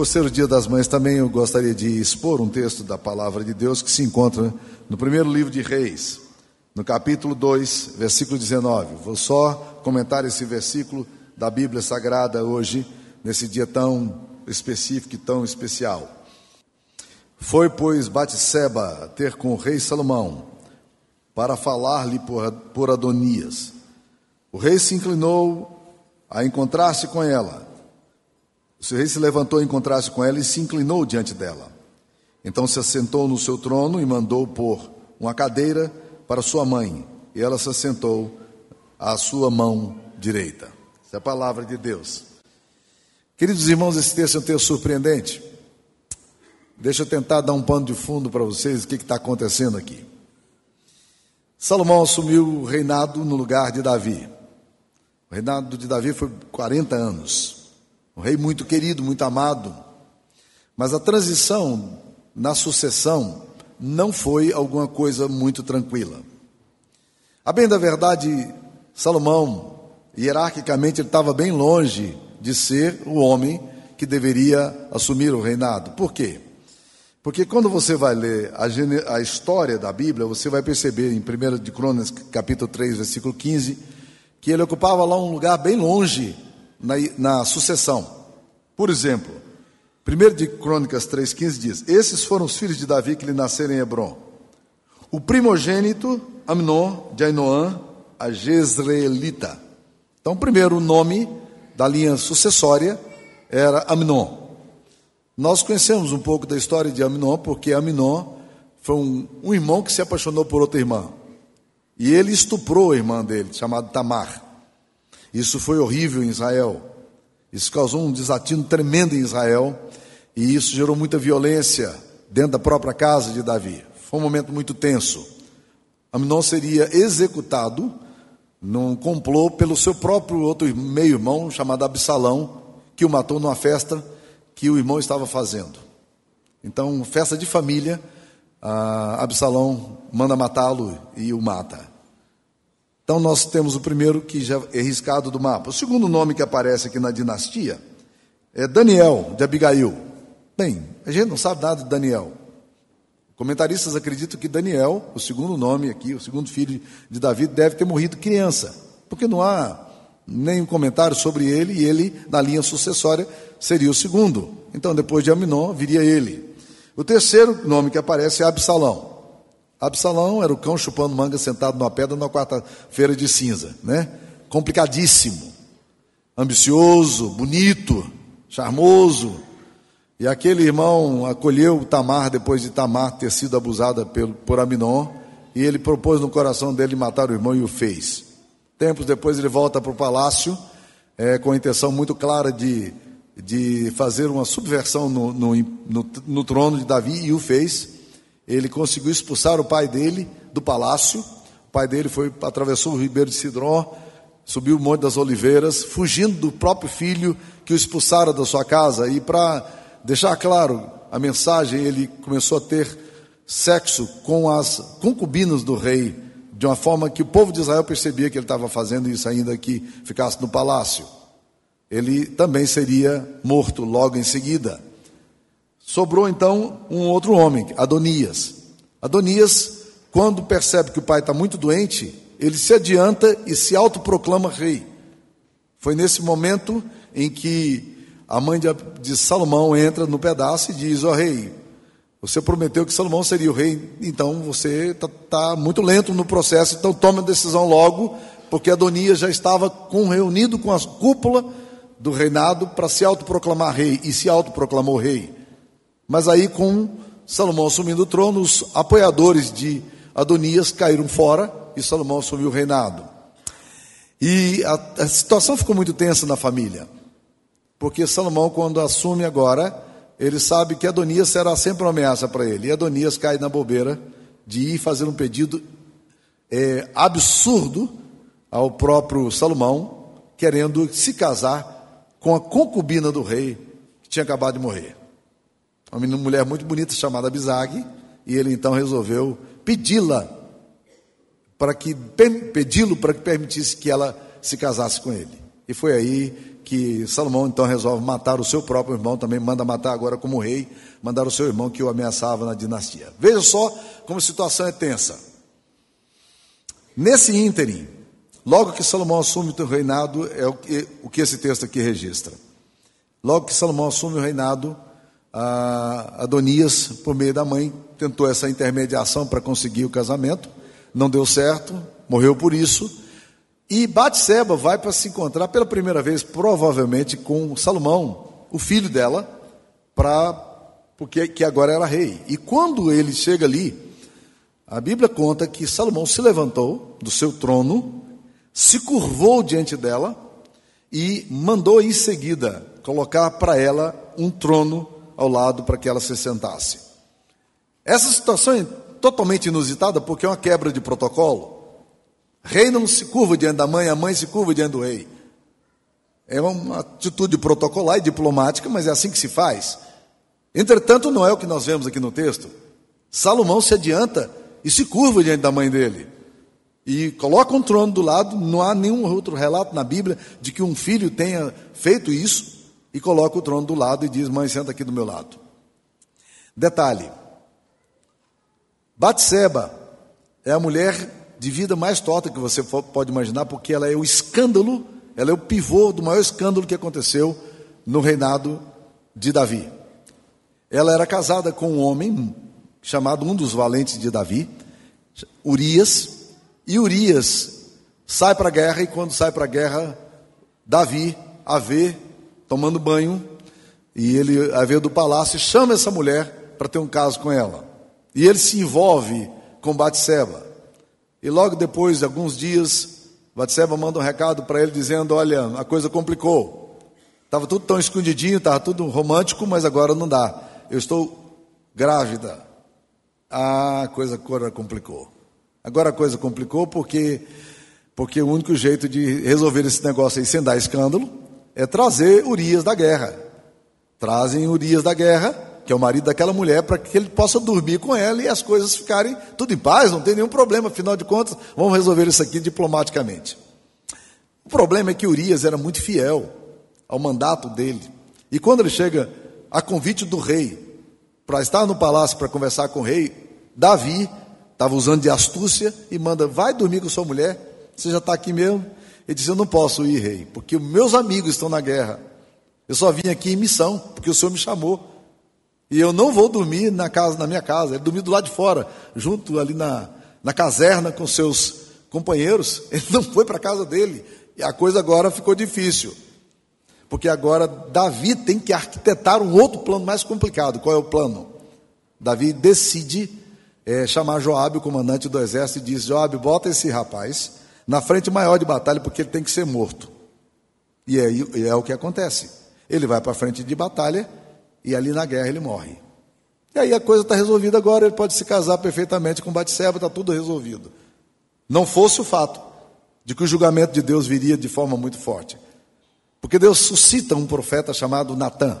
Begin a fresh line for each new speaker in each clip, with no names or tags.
Por ser o Dia das Mães, também eu gostaria de expor um texto da palavra de Deus que se encontra no primeiro livro de Reis, no capítulo 2, versículo 19. Vou só comentar esse versículo da Bíblia Sagrada hoje, nesse dia tão específico e tão especial. Foi, pois, Batseba ter com o rei Salomão para falar-lhe por, por Adonias. O rei se inclinou a encontrar-se com ela. O rei se levantou a encontrar-se com ela e se inclinou diante dela. Então se assentou no seu trono e mandou pôr uma cadeira para sua mãe, e ela se assentou à sua mão direita. Essa é a palavra de Deus. Queridos irmãos, esse texto é um texto surpreendente. Deixa eu tentar dar um pano de fundo para vocês o que está acontecendo aqui. Salomão assumiu o reinado no lugar de Davi. O reinado de Davi foi 40 anos. Um rei muito querido, muito amado. Mas a transição na sucessão não foi alguma coisa muito tranquila. A bem da verdade, Salomão, hierarquicamente, ele estava bem longe de ser o homem que deveria assumir o reinado. Por quê? Porque quando você vai ler a, a história da Bíblia, você vai perceber em 1 de Crônicas, capítulo 3, versículo 15, que ele ocupava lá um lugar bem longe na, na sucessão. Por exemplo, 1 de Crônicas 3,15 diz: Esses foram os filhos de Davi que lhe nasceram em Hebron. O primogênito, Amnon, de Ainoã, a Jezreelita. Então, primeiro o nome da linha sucessória era Amnon. Nós conhecemos um pouco da história de Amnon, porque Amnon foi um, um irmão que se apaixonou por outra irmã. E ele estuprou a irmã dele, chamada Tamar. Isso foi horrível em Israel. Isso causou um desatino tremendo em Israel. E isso gerou muita violência dentro da própria casa de Davi. Foi um momento muito tenso. Amnon seria executado num complô pelo seu próprio outro meio-irmão, chamado Absalão, que o matou numa festa que o irmão estava fazendo. Então, festa de família, Absalão manda matá-lo e o mata. Então, nós temos o primeiro que já é riscado do mapa. O segundo nome que aparece aqui na dinastia é Daniel, de Abigail. Bem, a gente não sabe nada de Daniel. Comentaristas acreditam que Daniel, o segundo nome aqui, o segundo filho de Davi, deve ter morrido criança, porque não há nenhum comentário sobre ele e ele, na linha sucessória, seria o segundo. Então, depois de Aminon, viria ele. O terceiro nome que aparece é Absalão. Absalão era o cão chupando manga sentado numa pedra na quarta-feira de cinza, né? Complicadíssimo, ambicioso, bonito, charmoso, e aquele irmão acolheu Tamar depois de Tamar ter sido abusada por, Aminon, e ele propôs no coração dele matar o irmão e o fez. Tempos depois ele volta para o palácio, é, com a intenção muito clara de, de fazer uma subversão no, no, no, no trono de Davi, e o fez. Ele conseguiu expulsar o pai dele do palácio. O pai dele foi atravessou o ribeiro de Sidron, subiu o Monte das Oliveiras, fugindo do próprio filho que o expulsara da sua casa. E para deixar claro a mensagem, ele começou a ter sexo com as concubinas do rei, de uma forma que o povo de Israel percebia que ele estava fazendo isso ainda que ficasse no palácio. Ele também seria morto logo em seguida. Sobrou então um outro homem, Adonias. Adonias, quando percebe que o pai está muito doente, ele se adianta e se autoproclama rei. Foi nesse momento em que a mãe de, Salomão entra no pedaço e diz: Ó oh, rei, você prometeu que Salomão seria o rei, então você está tá muito lento no processo, então tome a decisão logo, porque Adonias já estava com, reunido com a cúpula do reinado para se autoproclamar rei, e se autoproclamou rei. Mas aí, com Salomão assumindo o trono, os apoiadores de Adonias caíram fora e Salomão assumiu o reinado. E a, a situação ficou muito tensa na família. Porque Salomão, quando assume agora, ele sabe que Adonias será sempre uma ameaça para ele. E Adonias cai na bobeira de ir fazer um pedido é, absurdo ao próprio Salomão, querendo se casar com a concubina do rei, que tinha acabado de morrer. Uma mulher muito bonita chamada Abisag, e ele então resolveu pedi-la para que pedi-lo para que permitisse que ela se casasse com ele. E foi aí que Salomão então resolve matar o seu próprio irmão, também manda matar agora como rei, mandar o seu irmão que o ameaçava na dinastia. Veja só como a situação é tensa. Nesse ínterim, logo que Salomão assume o reinado, é o que, o que esse texto aqui registra. Logo que Salomão assume o reinado, Adonias, por meio da mãe, tentou essa intermediação para conseguir o casamento, não deu certo, morreu por isso. E Batseba vai para se encontrar pela primeira vez, provavelmente, com Salomão, o filho dela, para porque que agora era rei. E quando ele chega ali, a Bíblia conta que Salomão se levantou do seu trono, se curvou diante dela e mandou em seguida colocar para ela um trono ao lado para que ela se sentasse. Essa situação é totalmente inusitada porque é uma quebra de protocolo. Rei não se curva diante da mãe, a mãe se curva diante do rei. É uma atitude protocolar e diplomática, mas é assim que se faz. Entretanto, não é o que nós vemos aqui no texto. Salomão se adianta e se curva diante da mãe dele. E coloca um trono do lado, não há nenhum outro relato na Bíblia de que um filho tenha feito isso e coloca o trono do lado e diz: Mãe, senta aqui do meu lado. Detalhe: Batseba é a mulher de vida mais torta que você pode imaginar, porque ela é o escândalo, ela é o pivô do maior escândalo que aconteceu no reinado de Davi. Ela era casada com um homem chamado um dos valentes de Davi, Urias, e Urias sai para a guerra, e quando sai para a guerra, Davi a vê tomando banho, e ele, a ver do palácio, chama essa mulher para ter um caso com ela. E ele se envolve com Batseba. E logo depois de alguns dias, Batseba manda um recado para ele dizendo: Olha, a coisa complicou. Estava tudo tão escondidinho, estava tudo romântico, mas agora não dá. Eu estou grávida. Ah, a coisa agora complicou. Agora a coisa complicou porque, porque o único jeito de resolver esse negócio aí sem dar escândalo é trazer Urias da guerra. Trazem Urias da guerra, que é o marido daquela mulher, para que ele possa dormir com ela e as coisas ficarem tudo em paz, não tem nenhum problema, afinal de contas, vamos resolver isso aqui diplomaticamente. O problema é que Urias era muito fiel ao mandato dele. E quando ele chega a convite do rei para estar no palácio para conversar com o rei, Davi estava usando de astúcia e manda: vai dormir com sua mulher, você já está aqui mesmo. Ele disse: Eu não posso ir, rei, porque meus amigos estão na guerra. Eu só vim aqui em missão, porque o Senhor me chamou. E eu não vou dormir na casa, na minha casa. Ele dormiu do lado de fora, junto ali na, na caserna com seus companheiros. Ele não foi para a casa dele. E a coisa agora ficou difícil. Porque agora Davi tem que arquitetar um outro plano mais complicado. Qual é o plano? Davi decide é, chamar Joabe, o comandante do exército, e diz: Joabe, bota esse rapaz na frente maior de batalha, porque ele tem que ser morto. E é, é o que acontece. Ele vai para a frente de batalha e ali na guerra ele morre. E aí a coisa está resolvida agora, ele pode se casar perfeitamente com Batseba, está tudo resolvido. Não fosse o fato de que o julgamento de Deus viria de forma muito forte. Porque Deus suscita um profeta chamado Natã.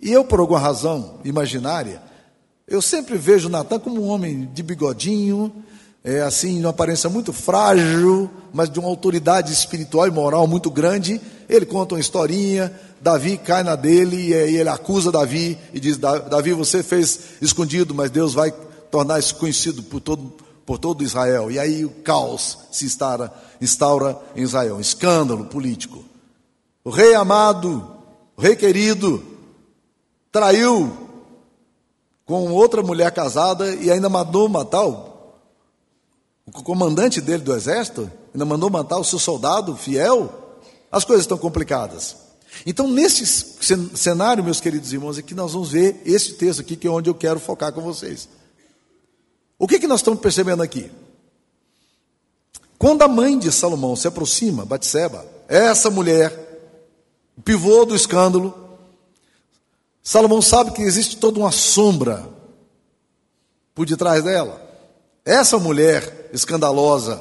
E eu, por alguma razão imaginária, eu sempre vejo Natã como um homem de bigodinho, é, assim, uma aparência muito frágil, mas de uma autoridade espiritual e moral muito grande. Ele conta uma historinha, Davi cai na dele e aí ele acusa Davi e diz: Davi, você fez escondido, mas Deus vai tornar isso conhecido por todo, por todo Israel. E aí o caos se instaura, instaura em Israel, um escândalo político. O rei amado, o rei querido, traiu com outra mulher casada e ainda mandou matar o o comandante dele do exército ainda mandou matar o seu soldado fiel. As coisas estão complicadas. Então, nesse cenário, meus queridos irmãos, é que nós vamos ver esse texto aqui, que é onde eu quero focar com vocês. O que, que nós estamos percebendo aqui? Quando a mãe de Salomão se aproxima, Batseba, essa mulher, pivô do escândalo, Salomão sabe que existe toda uma sombra por detrás dela. Essa mulher escandalosa,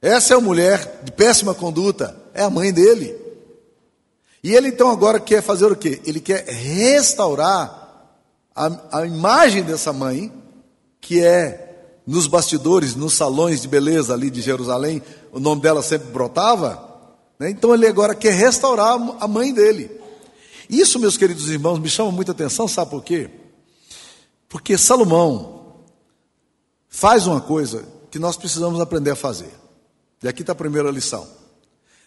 essa é a mulher de péssima conduta, é a mãe dele. E ele então agora quer fazer o quê? Ele quer restaurar a, a imagem dessa mãe, que é nos bastidores, nos salões de beleza ali de Jerusalém, o nome dela sempre brotava. Né? Então ele agora quer restaurar a mãe dele. Isso, meus queridos irmãos, me chama muita atenção, sabe por quê? Porque Salomão faz uma coisa que nós precisamos aprender a fazer. E aqui está a primeira lição.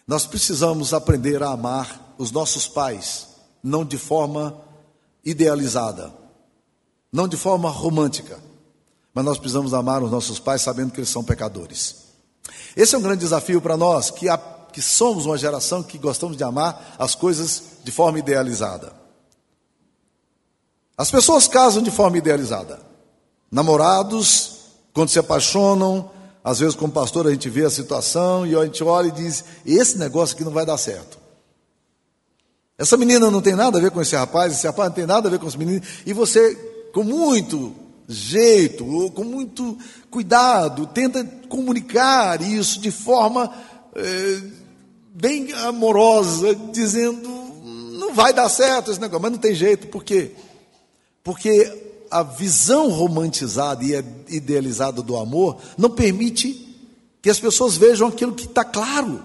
Nós precisamos aprender a amar os nossos pais, não de forma idealizada, não de forma romântica, mas nós precisamos amar os nossos pais sabendo que eles são pecadores. Esse é um grande desafio para nós, que, a, que somos uma geração que gostamos de amar as coisas de forma idealizada. As pessoas casam de forma idealizada. Namorados, quando se apaixonam, às vezes, como pastor, a gente vê a situação e a gente olha e diz: esse negócio aqui não vai dar certo. Essa menina não tem nada a ver com esse rapaz, esse rapaz não tem nada a ver com esse menino, e você, com muito jeito, ou com muito cuidado, tenta comunicar isso de forma é, bem amorosa, dizendo: não vai dar certo esse negócio, mas não tem jeito, por quê? Porque a visão romantizada e idealizada do amor não permite que as pessoas vejam aquilo que está claro.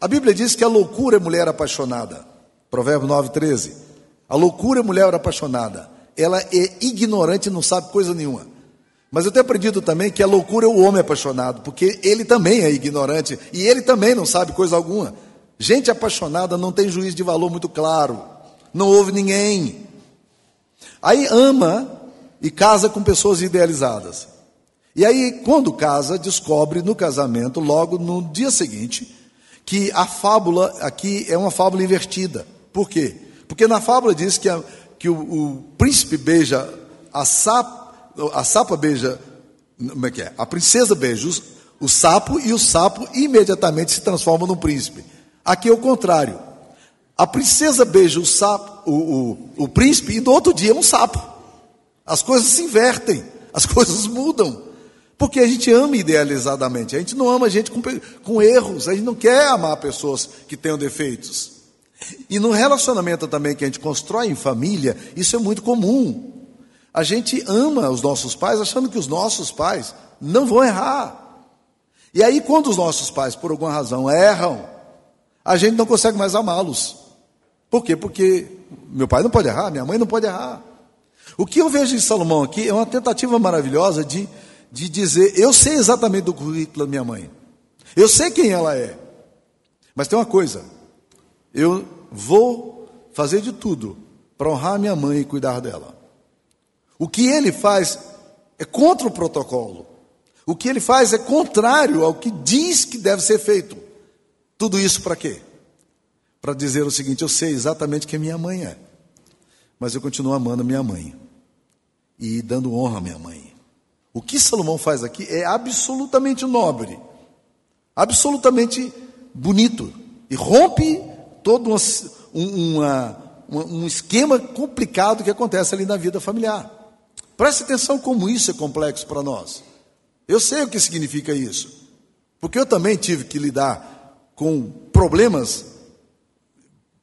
A Bíblia diz que a loucura é mulher apaixonada. Provérbio 9, 13. A loucura é mulher apaixonada. Ela é ignorante e não sabe coisa nenhuma. Mas eu tenho aprendido também que a loucura é o homem apaixonado, porque ele também é ignorante e ele também não sabe coisa alguma. Gente apaixonada não tem juízo de valor muito claro, não ouve ninguém, Aí ama e casa com pessoas idealizadas. E aí, quando casa, descobre no casamento, logo no dia seguinte, que a fábula aqui é uma fábula invertida. Por quê? Porque na fábula diz que, a, que o, o, príncipe beija a sapa, a sapa beija, como é que é? A princesa beija os, o sapo e o sapo imediatamente se transforma num príncipe. Aqui é o contrário. A princesa beija o sapo, o, o, o príncipe, e no outro dia é um sapo. As coisas se invertem, as coisas mudam. Porque a gente ama idealizadamente, a gente não ama gente com, com erros, a gente não quer amar pessoas que tenham defeitos. E no relacionamento também que a gente constrói em família, isso é muito comum. A gente ama os nossos pais achando que os nossos pais não vão errar. E aí, quando os nossos pais, por alguma razão, erram, a gente não consegue mais amá-los. Por quê? Porque meu pai não pode errar, minha mãe não pode errar. O que eu vejo em Salomão aqui é uma tentativa maravilhosa de, de dizer: eu sei exatamente do currículo da minha mãe, eu sei quem ela é, mas tem uma coisa, eu vou fazer de tudo para honrar minha mãe e cuidar dela. O que ele faz é contra o protocolo, o que ele faz é contrário ao que diz que deve ser feito. Tudo isso para quê? Para dizer o seguinte: eu sei exatamente quem minha mãe é, mas eu continuo amando minha mãe e dando honra à minha mãe. O que Salomão faz aqui é absolutamente nobre, absolutamente bonito e rompe todo uma, uma, um esquema complicado que acontece ali na vida familiar. Preste atenção como isso é complexo para nós. Eu sei o que significa isso, porque eu também tive que lidar com problemas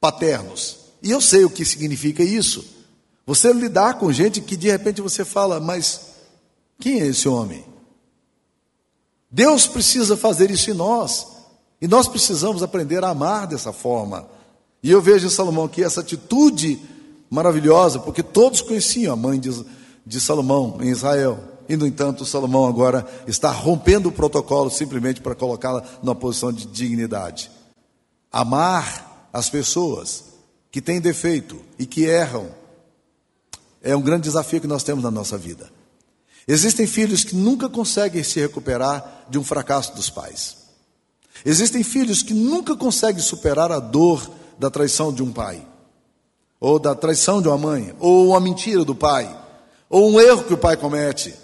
paternos. E eu sei o que significa isso. Você lidar com gente que de repente você fala, mas quem é esse homem? Deus precisa fazer isso em nós. E nós precisamos aprender a amar dessa forma. E eu vejo em Salomão aqui essa atitude maravilhosa, porque todos conheciam a mãe de, de Salomão em Israel. E, no entanto, Salomão agora está rompendo o protocolo simplesmente para colocá-la numa posição de dignidade. Amar as pessoas que têm defeito e que erram é um grande desafio que nós temos na nossa vida. Existem filhos que nunca conseguem se recuperar de um fracasso dos pais. Existem filhos que nunca conseguem superar a dor da traição de um pai, ou da traição de uma mãe, ou uma mentira do pai, ou um erro que o pai comete.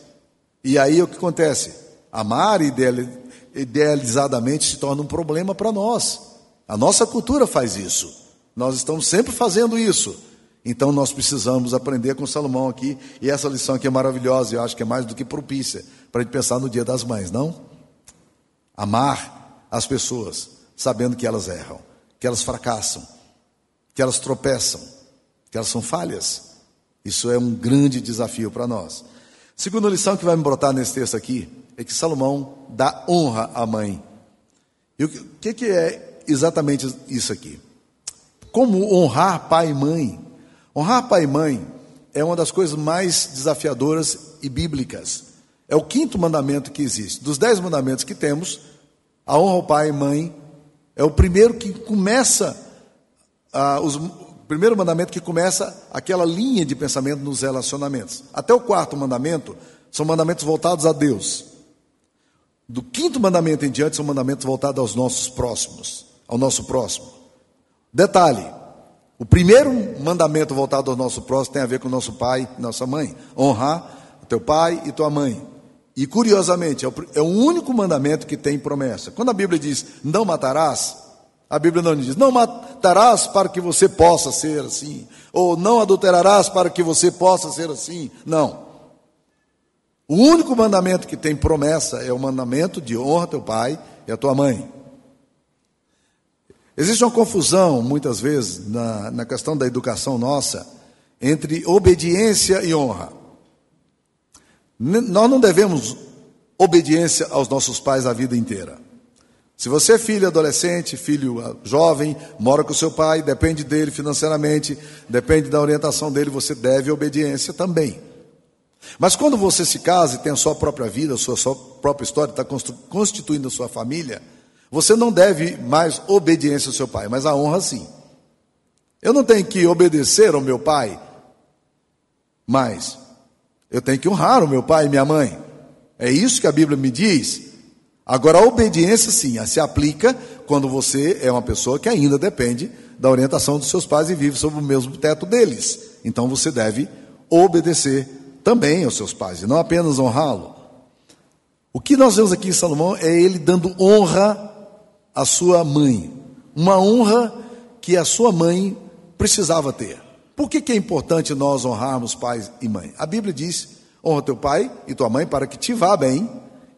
E aí o que acontece? Amar idealizadamente se torna um problema para nós. A nossa cultura faz isso. Nós estamos sempre fazendo isso. Então nós precisamos aprender com Salomão aqui, e essa lição aqui é maravilhosa, eu acho que é mais do que propícia para a gente pensar no dia das mães, não? Amar as pessoas, sabendo que elas erram, que elas fracassam, que elas tropeçam, que elas são falhas. Isso é um grande desafio para nós. Segunda lição que vai me brotar nesse texto aqui é que Salomão dá honra à mãe. E o que, que é exatamente isso aqui. Como honrar pai e mãe? Honrar pai e mãe é uma das coisas mais desafiadoras e bíblicas. É o quinto mandamento que existe. Dos dez mandamentos que temos, a honra ao pai e mãe é o primeiro que começa, ah, os, o primeiro mandamento que começa aquela linha de pensamento nos relacionamentos. Até o quarto mandamento são mandamentos voltados a Deus. Do quinto mandamento em diante são mandamentos voltados aos nossos próximos, ao nosso próximo. Detalhe: o primeiro mandamento voltado ao nosso próximo tem a ver com nosso pai e nossa mãe. Honrar teu pai e tua mãe. E curiosamente, é o, é o único mandamento que tem promessa. Quando a Bíblia diz não matarás, a Bíblia não diz não matarás para que você possa ser assim, ou não adulterarás para que você possa ser assim. Não. O único mandamento que tem promessa é o mandamento de honra teu pai e a tua mãe. Existe uma confusão, muitas vezes, na, na questão da educação nossa, entre obediência e honra. Nós não devemos obediência aos nossos pais a vida inteira. Se você é filho adolescente, filho ah, jovem, mora com seu pai, depende dele financeiramente, depende da orientação dele, você deve obediência também. Mas quando você se casa e tem a sua própria vida, a sua, sua própria história, está constituindo a sua família, você não deve mais obediência ao seu pai, mas a honra sim. Eu não tenho que obedecer ao meu pai, mas eu tenho que honrar o meu pai e minha mãe. É isso que a Bíblia me diz. Agora, a obediência, sim, se aplica quando você é uma pessoa que ainda depende da orientação dos seus pais e vive sob o mesmo teto deles. Então, você deve obedecer também aos seus pais e não apenas honrá-lo. O que nós vemos aqui em Salomão é ele dando honra à sua mãe, uma honra que a sua mãe precisava ter. Por que, que é importante nós honrarmos pai e mãe? A Bíblia diz: honra teu pai e tua mãe para que te vá bem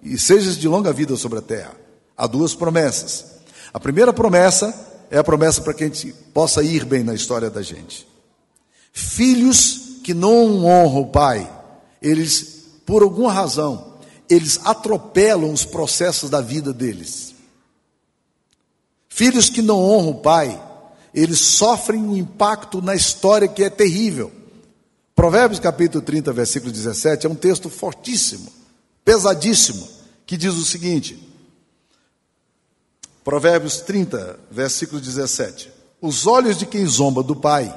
e sejas de longa vida sobre a terra. Há duas promessas. A primeira promessa é a promessa para que a gente possa ir bem na história da gente. Filhos que não honram o pai, eles, por alguma razão, eles atropelam os processos da vida deles. Filhos que não honram o pai, eles sofrem um impacto na história que é terrível. Provérbios capítulo 30, versículo 17, é um texto fortíssimo, pesadíssimo, que diz o seguinte: Provérbios 30, versículo 17: Os olhos de quem zomba do pai,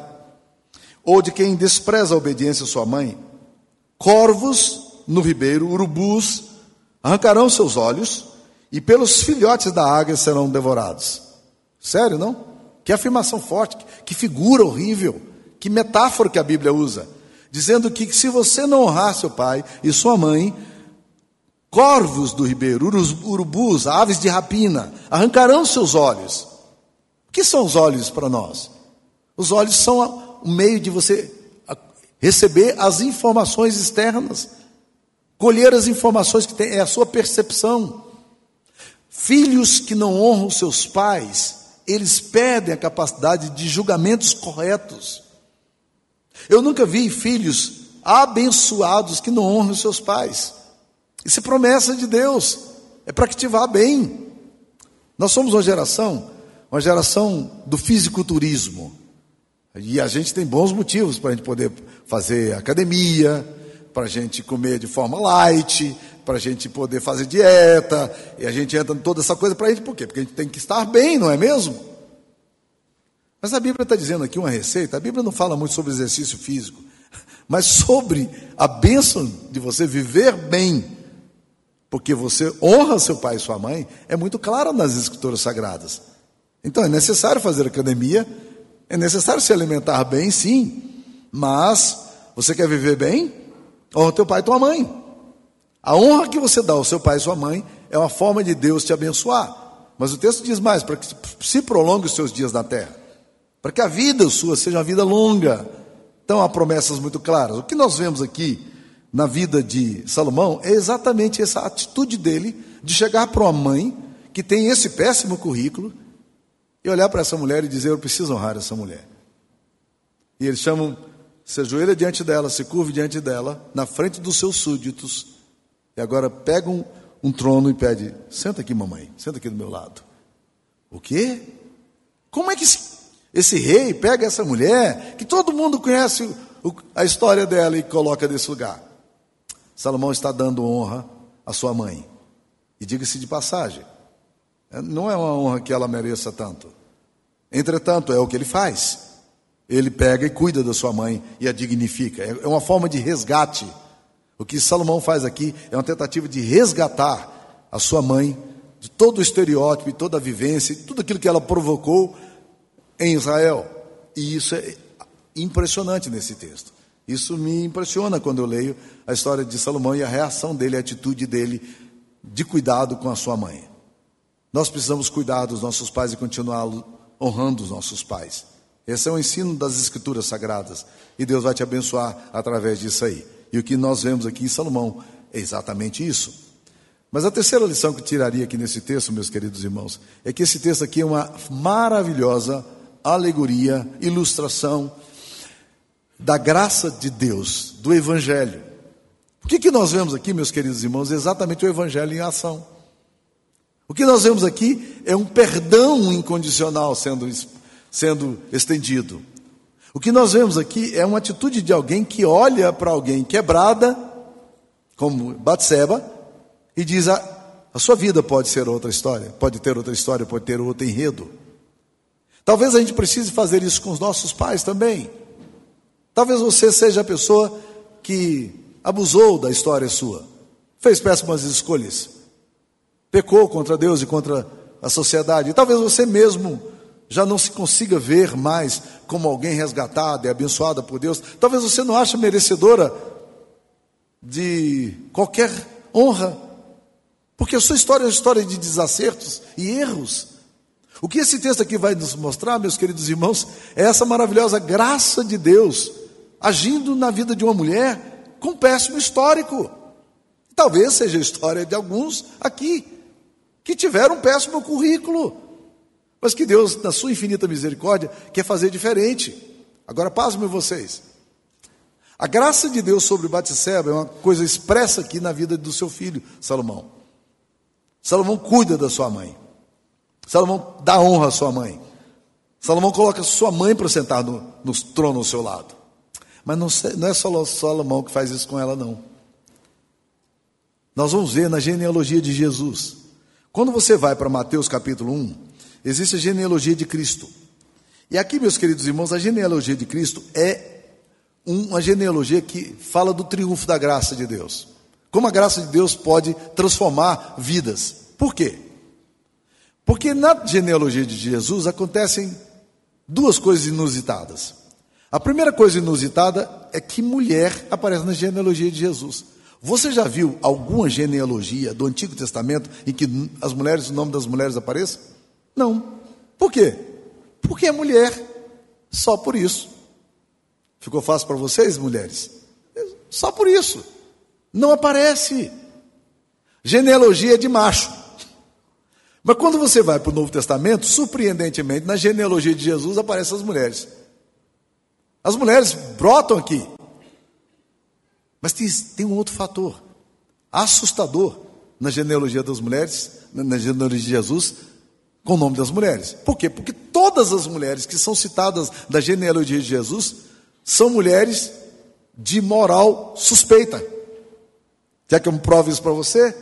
ou de quem despreza a obediência à sua mãe, corvos no ribeiro, urubus, arrancarão seus olhos, e pelos filhotes da águia serão devorados. Sério, não? Que afirmação forte, que figura horrível, que metáfora que a Bíblia usa, dizendo que se você não honrar seu pai e sua mãe, corvos do ribeiro, urubus, aves de rapina, arrancarão seus olhos. O que são os olhos para nós? Os olhos são o meio de você receber as informações externas, colher as informações que tem, é a sua percepção. Filhos que não honram seus pais eles perdem a capacidade de julgamentos corretos. Eu nunca vi filhos abençoados que não honram seus pais. Isso é promessa de Deus, é para que te vá bem. Nós somos uma geração, uma geração do fisiculturismo. E a gente tem bons motivos para a gente poder fazer academia, para a gente comer de forma light, para a gente poder fazer dieta, e a gente entra em toda essa coisa para a gente, por quê? Porque a gente tem que estar bem, não é mesmo? Mas a Bíblia está dizendo aqui uma receita, a Bíblia não fala muito sobre exercício físico, mas sobre a bênção de você viver bem, porque você honra seu pai e sua mãe, é muito claro nas escrituras sagradas. Então é necessário fazer academia, é necessário se alimentar bem, sim, mas você quer viver bem? Honra teu pai e tua mãe. A honra que você dá ao seu pai e sua mãe é uma forma de Deus te abençoar. Mas o texto diz mais: para que se prolongue os seus dias na terra, para que a vida sua seja uma vida longa. Então há promessas muito claras. O que nós vemos aqui na vida de Salomão é exatamente essa atitude dele de chegar para uma mãe que tem esse péssimo currículo e olhar para essa mulher e dizer: Eu preciso honrar essa mulher. E eles chamam, se ajoelha diante dela, se curve diante dela, na frente dos seus súditos e agora pega um, um trono e pede: senta aqui, mamãe, senta aqui do meu lado. O quê? Como é que esse, esse rei pega essa mulher, que todo mundo conhece o, a história dela, e coloca nesse lugar? Salomão está dando honra à sua mãe. E diga-se de passagem, é, não é uma honra que ela mereça tanto. Entretanto, é o que ele faz. Ele pega e cuida da sua mãe e a dignifica. É, é uma forma de resgate. O que Salomão faz aqui é uma tentativa de resgatar a sua mãe de todo o estereótipo e toda a vivência, tudo aquilo que ela provocou em Israel. E isso é impressionante nesse texto. Isso me impressiona quando eu leio a história de Salomão e a reação dele, a atitude dele de cuidado com a sua mãe. Nós precisamos cuidar dos nossos pais e continuar honrando os nossos pais. Esse é o ensino das Escrituras Sagradas. E Deus vai te abençoar através disso aí. E o que nós vemos aqui em Salomão é exatamente isso. Mas a terceira lição que tiraria aqui nesse texto, meus queridos irmãos, é que esse texto aqui é uma maravilhosa alegoria, ilustração da graça de Deus, do Evangelho. O que, que nós vemos aqui, meus queridos irmãos? Exatamente o Evangelho em ação. O que nós vemos aqui é um perdão incondicional sendo, sendo estendido. O que nós vemos aqui é uma atitude de alguém que olha para alguém quebrada, como Batseba, e diz: ah, a sua vida pode ser outra história, pode ter outra história, pode ter outro enredo. Talvez a gente precise fazer isso com os nossos pais também. Talvez você seja a pessoa que abusou da história sua, fez péssimas escolhas, pecou contra Deus e contra a sociedade. Talvez você mesmo já não se consiga ver mais como alguém resgatada e abençoada por Deus. Talvez você não ache merecedora de qualquer honra, porque a sua história é uma história de desacertos e erros. O que esse texto aqui vai nos mostrar, meus queridos irmãos, é essa maravilhosa graça de Deus agindo na vida de uma mulher com péssimo histórico. Talvez seja a história de alguns aqui que tiveram um péssimo currículo, mas que Deus, na sua infinita misericórdia, quer fazer diferente. Agora, pasmem vocês. A graça de Deus sobre Batseba é uma coisa expressa aqui na vida do seu filho, Salomão. Salomão cuida da sua mãe. Salomão dá honra à sua mãe. Salomão coloca sua mãe para sentar no, no trono ao seu lado. Mas não, não é só Salomão que faz isso com ela, não. Nós vamos ver na genealogia de Jesus. Quando você vai para Mateus capítulo 1, existe a genealogia de Cristo. E aqui, meus queridos irmãos, a genealogia de Cristo é uma genealogia que fala do triunfo da graça de Deus. Como a graça de Deus pode transformar vidas. Por quê? Porque na genealogia de Jesus acontecem duas coisas inusitadas. A primeira coisa inusitada é que mulher aparece na genealogia de Jesus. Você já viu alguma genealogia do Antigo Testamento em que as mulheres, o nome das mulheres apareça? Não. Por quê? Porque é mulher. Só por isso. Ficou fácil para vocês, mulheres? Só por isso. Não aparece. Genealogia é de macho. Mas quando você vai para o Novo Testamento, surpreendentemente, na genealogia de Jesus aparecem as mulheres. As mulheres brotam aqui. Mas tem, tem um outro fator assustador na genealogia das mulheres, na genealogia de Jesus, com o nome das mulheres. Por quê? Porque todas as mulheres que são citadas na genealogia de Jesus são mulheres de moral suspeita. Quer que eu prove isso para você?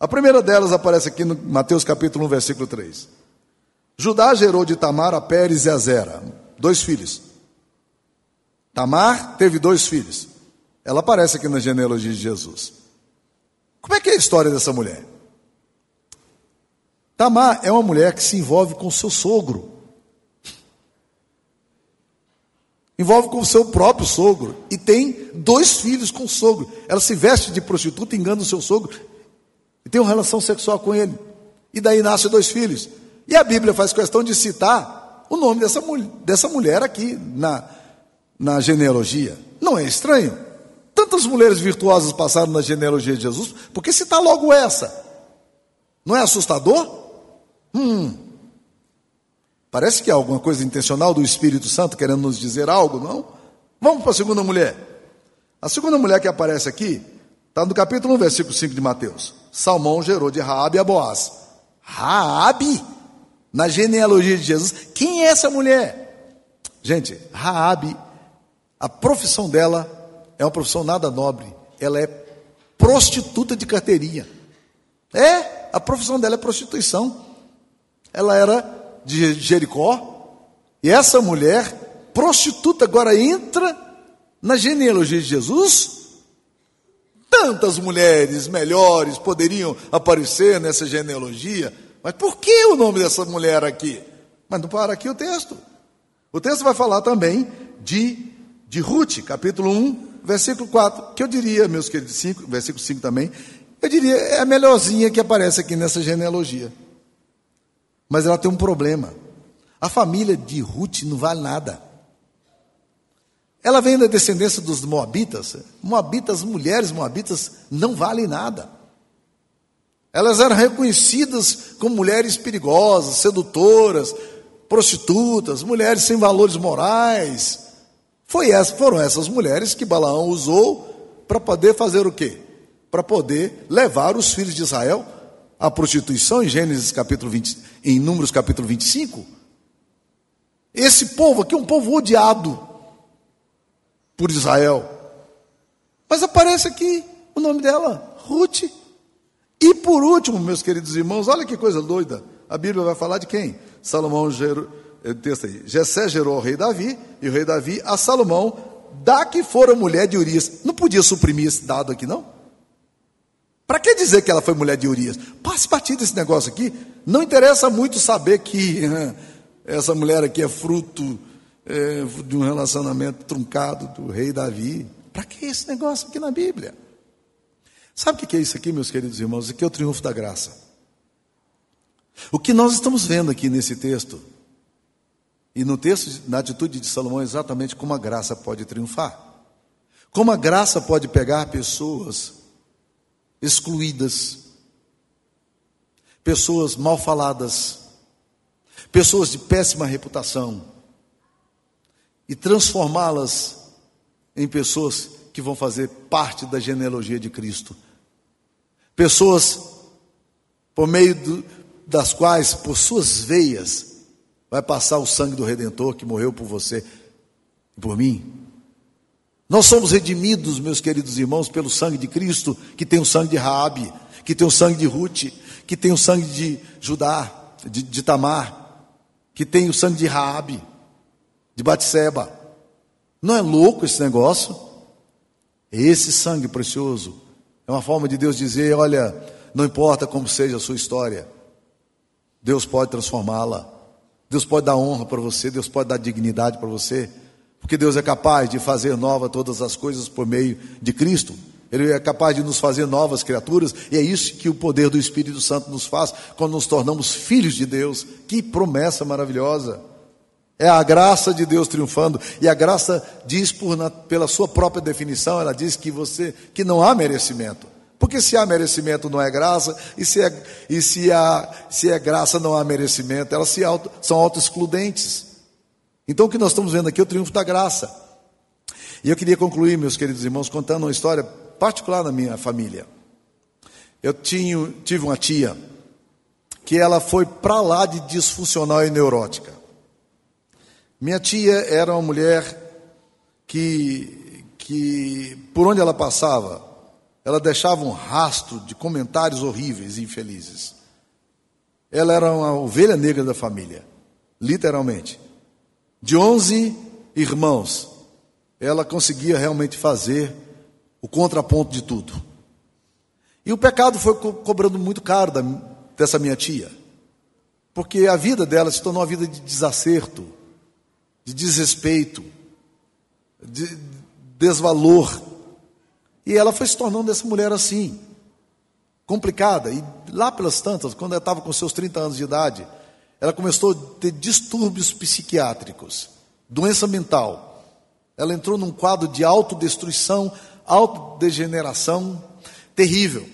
A primeira delas aparece aqui no Mateus capítulo 1, versículo 3. Judá gerou de Tamar a Pérez e a Zera, dois filhos. Tamar teve dois filhos. Ela aparece aqui na genealogia de Jesus. Como é que é a história dessa mulher? Tamar é uma mulher que se envolve com seu sogro. Envolve com o seu próprio sogro. E tem dois filhos com o sogro. Ela se veste de prostituta, engana o seu sogro. E tem uma relação sexual com ele. E daí nascem dois filhos. E a Bíblia faz questão de citar o nome dessa, dessa mulher aqui na, na genealogia. Não é estranho? Tantas mulheres virtuosas passaram na genealogia de Jesus, por que citar logo essa? Não é assustador? Hum. Parece que é alguma coisa intencional do Espírito Santo querendo nos dizer algo, não? Vamos para a segunda mulher. A segunda mulher que aparece aqui está no capítulo 1, versículo 5 de Mateus. Salmão gerou de Raabe a Boaz. Raabe? na genealogia de Jesus. Quem é essa mulher? Gente, Raabe, a profissão dela é uma profissão nada nobre. Ela é prostituta de carteirinha. É, a profissão dela é prostituição. Ela era de Jericó, e essa mulher, prostituta, agora entra na genealogia de Jesus. Tantas mulheres melhores poderiam aparecer nessa genealogia, mas por que o nome dessa mulher aqui? Mas não para aqui o texto. O texto vai falar também de, de Ruth, capítulo 1, versículo 4, que eu diria, meus queridos, 5, versículo 5 também, eu diria, é a melhorzinha que aparece aqui nessa genealogia. Mas ela tem um problema. A família de Ruth não vale nada. Ela vem da descendência dos Moabitas. Moabitas, mulheres Moabitas, não valem nada. Elas eram reconhecidas como mulheres perigosas, sedutoras, prostitutas, mulheres sem valores morais. Foi essa, foram essas mulheres que Balaão usou para poder fazer o quê? Para poder levar os filhos de Israel à prostituição em Gênesis capítulo 20, em Números capítulo 25. Esse povo aqui é um povo odiado por Israel. Mas aparece aqui o nome dela, Ruth. E por último, meus queridos irmãos, olha que coisa doida. A Bíblia vai falar de quem? Salomão gerou, eh, texto aí. Jessé gerou ao rei Davi, e o rei Davi a Salomão, da que fora mulher de Urias. Não podia suprimir esse dado aqui, não? Para que dizer que ela foi mulher de Urias? Passe partido desse negócio aqui. Não interessa muito saber que essa mulher aqui é fruto é, de um relacionamento truncado do rei Davi. Para que esse negócio aqui na Bíblia? Sabe o que é isso aqui, meus queridos irmãos? Isso aqui é o triunfo da graça. O que nós estamos vendo aqui nesse texto, e no texto, na atitude de Salomão, é exatamente como a graça pode triunfar. Como a graça pode pegar pessoas excluídas, pessoas mal faladas, pessoas de péssima reputação, e transformá-las em pessoas que vão fazer parte da genealogia de Cristo. Pessoas por meio do, das quais, por suas veias, vai passar o sangue do Redentor que morreu por você e por mim. Nós somos redimidos, meus queridos irmãos, pelo sangue de Cristo, que tem o sangue de Raabe, que tem o sangue de Ruth, que tem o sangue de Judá, de, de Tamar, que tem o sangue de Raabe, de Batseba. Não é louco esse negócio? Esse sangue precioso é uma forma de Deus dizer: olha, não importa como seja a sua história, Deus pode transformá-la. Deus pode dar honra para você, Deus pode dar dignidade para você, porque Deus é capaz de fazer nova todas as coisas por meio de Cristo. Ele é capaz de nos fazer novas criaturas, e é isso que o poder do Espírito Santo nos faz quando nos tornamos filhos de Deus. Que promessa maravilhosa! É a graça de Deus triunfando. E a graça diz por, pela sua própria definição, ela diz que você que não há merecimento. Porque se há merecimento não é graça, e se é, e se há, se é graça não há merecimento, elas se auto, são auto-excludentes. Então o que nós estamos vendo aqui é o triunfo da graça. E eu queria concluir, meus queridos irmãos, contando uma história particular na minha família. Eu tinha, tive uma tia que ela foi para lá de disfuncional e neurótica. Minha tia era uma mulher que, que, por onde ela passava, ela deixava um rastro de comentários horríveis e infelizes. Ela era uma ovelha negra da família, literalmente. De onze irmãos, ela conseguia realmente fazer o contraponto de tudo. E o pecado foi co cobrando muito caro da, dessa minha tia, porque a vida dela se tornou uma vida de desacerto, de desrespeito, de desvalor. E ela foi se tornando essa mulher assim, complicada. E lá pelas tantas, quando ela estava com seus 30 anos de idade, ela começou a ter distúrbios psiquiátricos, doença mental. Ela entrou num quadro de autodestruição, autodegeneração terrível.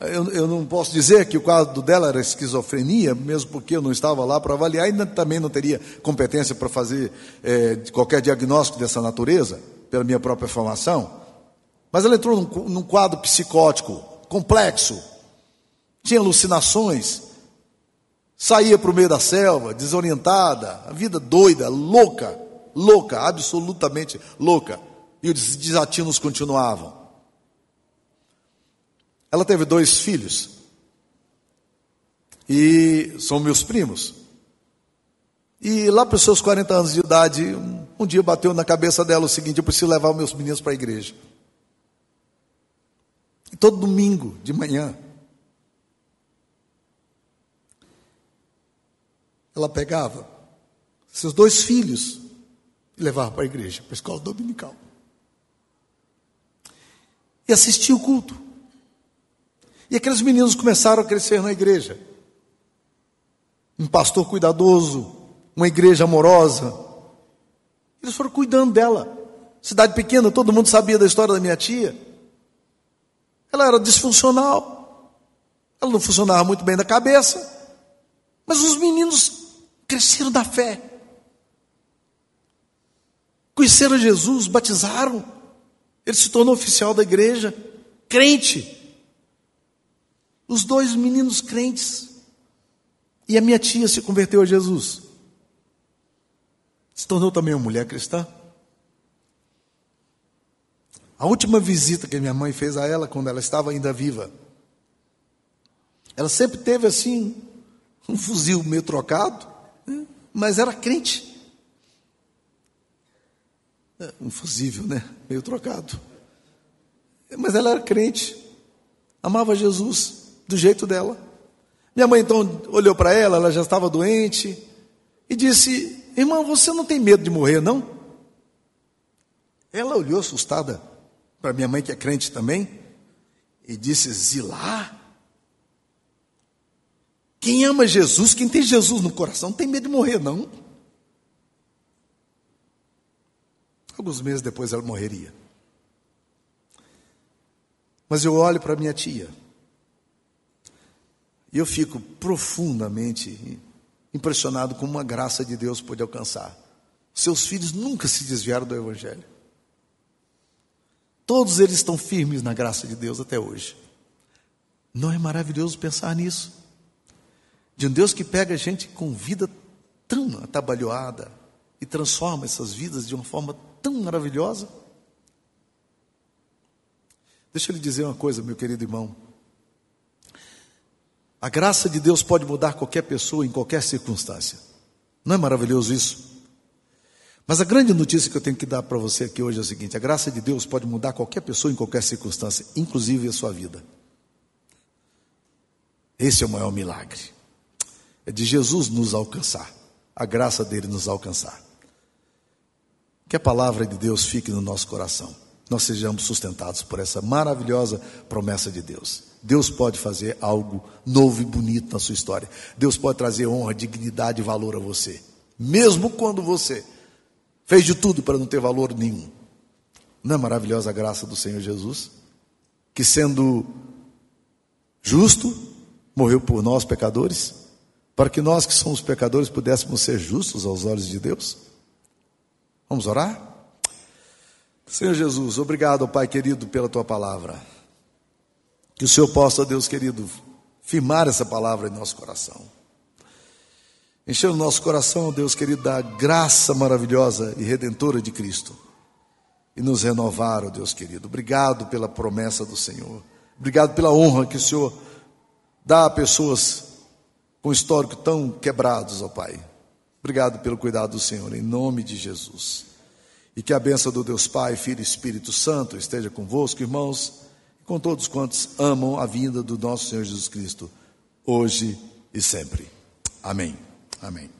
Eu, eu, não posso dizer que o quadro dela era esquizofrenia, mesmo porque eu não estava lá para avaliar, e também não teria competência para fazer é, qualquer diagnóstico dessa natureza, pela minha própria formação. Mas ela entrou num, num quadro psicótico complexo, tinha alucinações, saía para o meio da selva, desorientada, a vida doida, louca, louca, absolutamente louca. E os desatinos continuavam. Ela teve dois filhos. E são meus primos. E lá para os seus 40 anos de idade, um, um dia bateu na cabeça dela o seguinte: eu preciso levar meus meninos para a igreja. E todo domingo de manhã, ela pegava seus dois filhos e levava para a igreja, para a escola dominical. E assistia o culto. E aqueles meninos começaram a crescer na igreja. Um pastor cuidadoso, uma igreja amorosa. Eles foram cuidando dela. Cidade pequena, todo mundo sabia da história da minha tia. Ela era disfuncional. Ela não funcionava muito bem da cabeça. Mas os meninos cresceram da fé. Conheceram Jesus, batizaram. Ele se tornou oficial da igreja, crente. Os dois meninos crentes. E a minha tia se converteu a Jesus. Se tornou também uma mulher cristã. A última visita que minha mãe fez a ela, quando ela estava ainda viva, ela sempre teve assim, um fuzil meio trocado? Mas era crente. É, um fusível, né? Meio trocado. Mas ela era crente, amava Jesus do jeito dela. Minha mãe então olhou para ela, ela já estava doente, e disse: Irmã, você não tem medo de morrer, não? Ela olhou assustada para minha mãe, que é crente também, e disse: Zilá? Quem ama Jesus, quem tem Jesus no coração, não tem medo de morrer, não. Alguns meses depois ela morreria. Mas eu olho para minha tia e eu fico profundamente impressionado com uma graça de Deus pode alcançar. Seus filhos nunca se desviaram do Evangelho. Todos eles estão firmes na graça de Deus até hoje. Não é maravilhoso pensar nisso? De um Deus que pega a gente com vida tão atabalhoada e transforma essas vidas de uma forma tão maravilhosa. Deixa eu lhe dizer uma coisa, meu querido irmão. A graça de Deus pode mudar qualquer pessoa em qualquer circunstância. Não é maravilhoso isso? Mas a grande notícia que eu tenho que dar para você aqui hoje é o seguinte: a graça de Deus pode mudar qualquer pessoa em qualquer circunstância, inclusive a sua vida. Esse é o maior milagre. É de Jesus nos alcançar, a graça dele nos alcançar. Que a palavra de Deus fique no nosso coração. Nós sejamos sustentados por essa maravilhosa promessa de Deus. Deus pode fazer algo novo e bonito na sua história. Deus pode trazer honra, dignidade e valor a você. Mesmo quando você fez de tudo para não ter valor nenhum. Não é maravilhosa a graça do Senhor Jesus? Que sendo justo, morreu por nós pecadores, para que nós que somos pecadores pudéssemos ser justos aos olhos de Deus? Vamos orar? Senhor Jesus, obrigado, Pai querido, pela tua palavra. Que o Senhor possa, Deus querido, firmar essa palavra em nosso coração. Encher o nosso coração, Deus querido, da graça maravilhosa e redentora de Cristo. E nos renovar, Deus querido. Obrigado pela promessa do Senhor. Obrigado pela honra que o Senhor dá a pessoas com histórico tão quebrados, ó Pai. Obrigado pelo cuidado do Senhor, em nome de Jesus. E que a benção do Deus Pai, Filho e Espírito Santo esteja convosco, irmãos com todos quantos amam a vinda do nosso Senhor Jesus Cristo, hoje e sempre. Amém. Amém.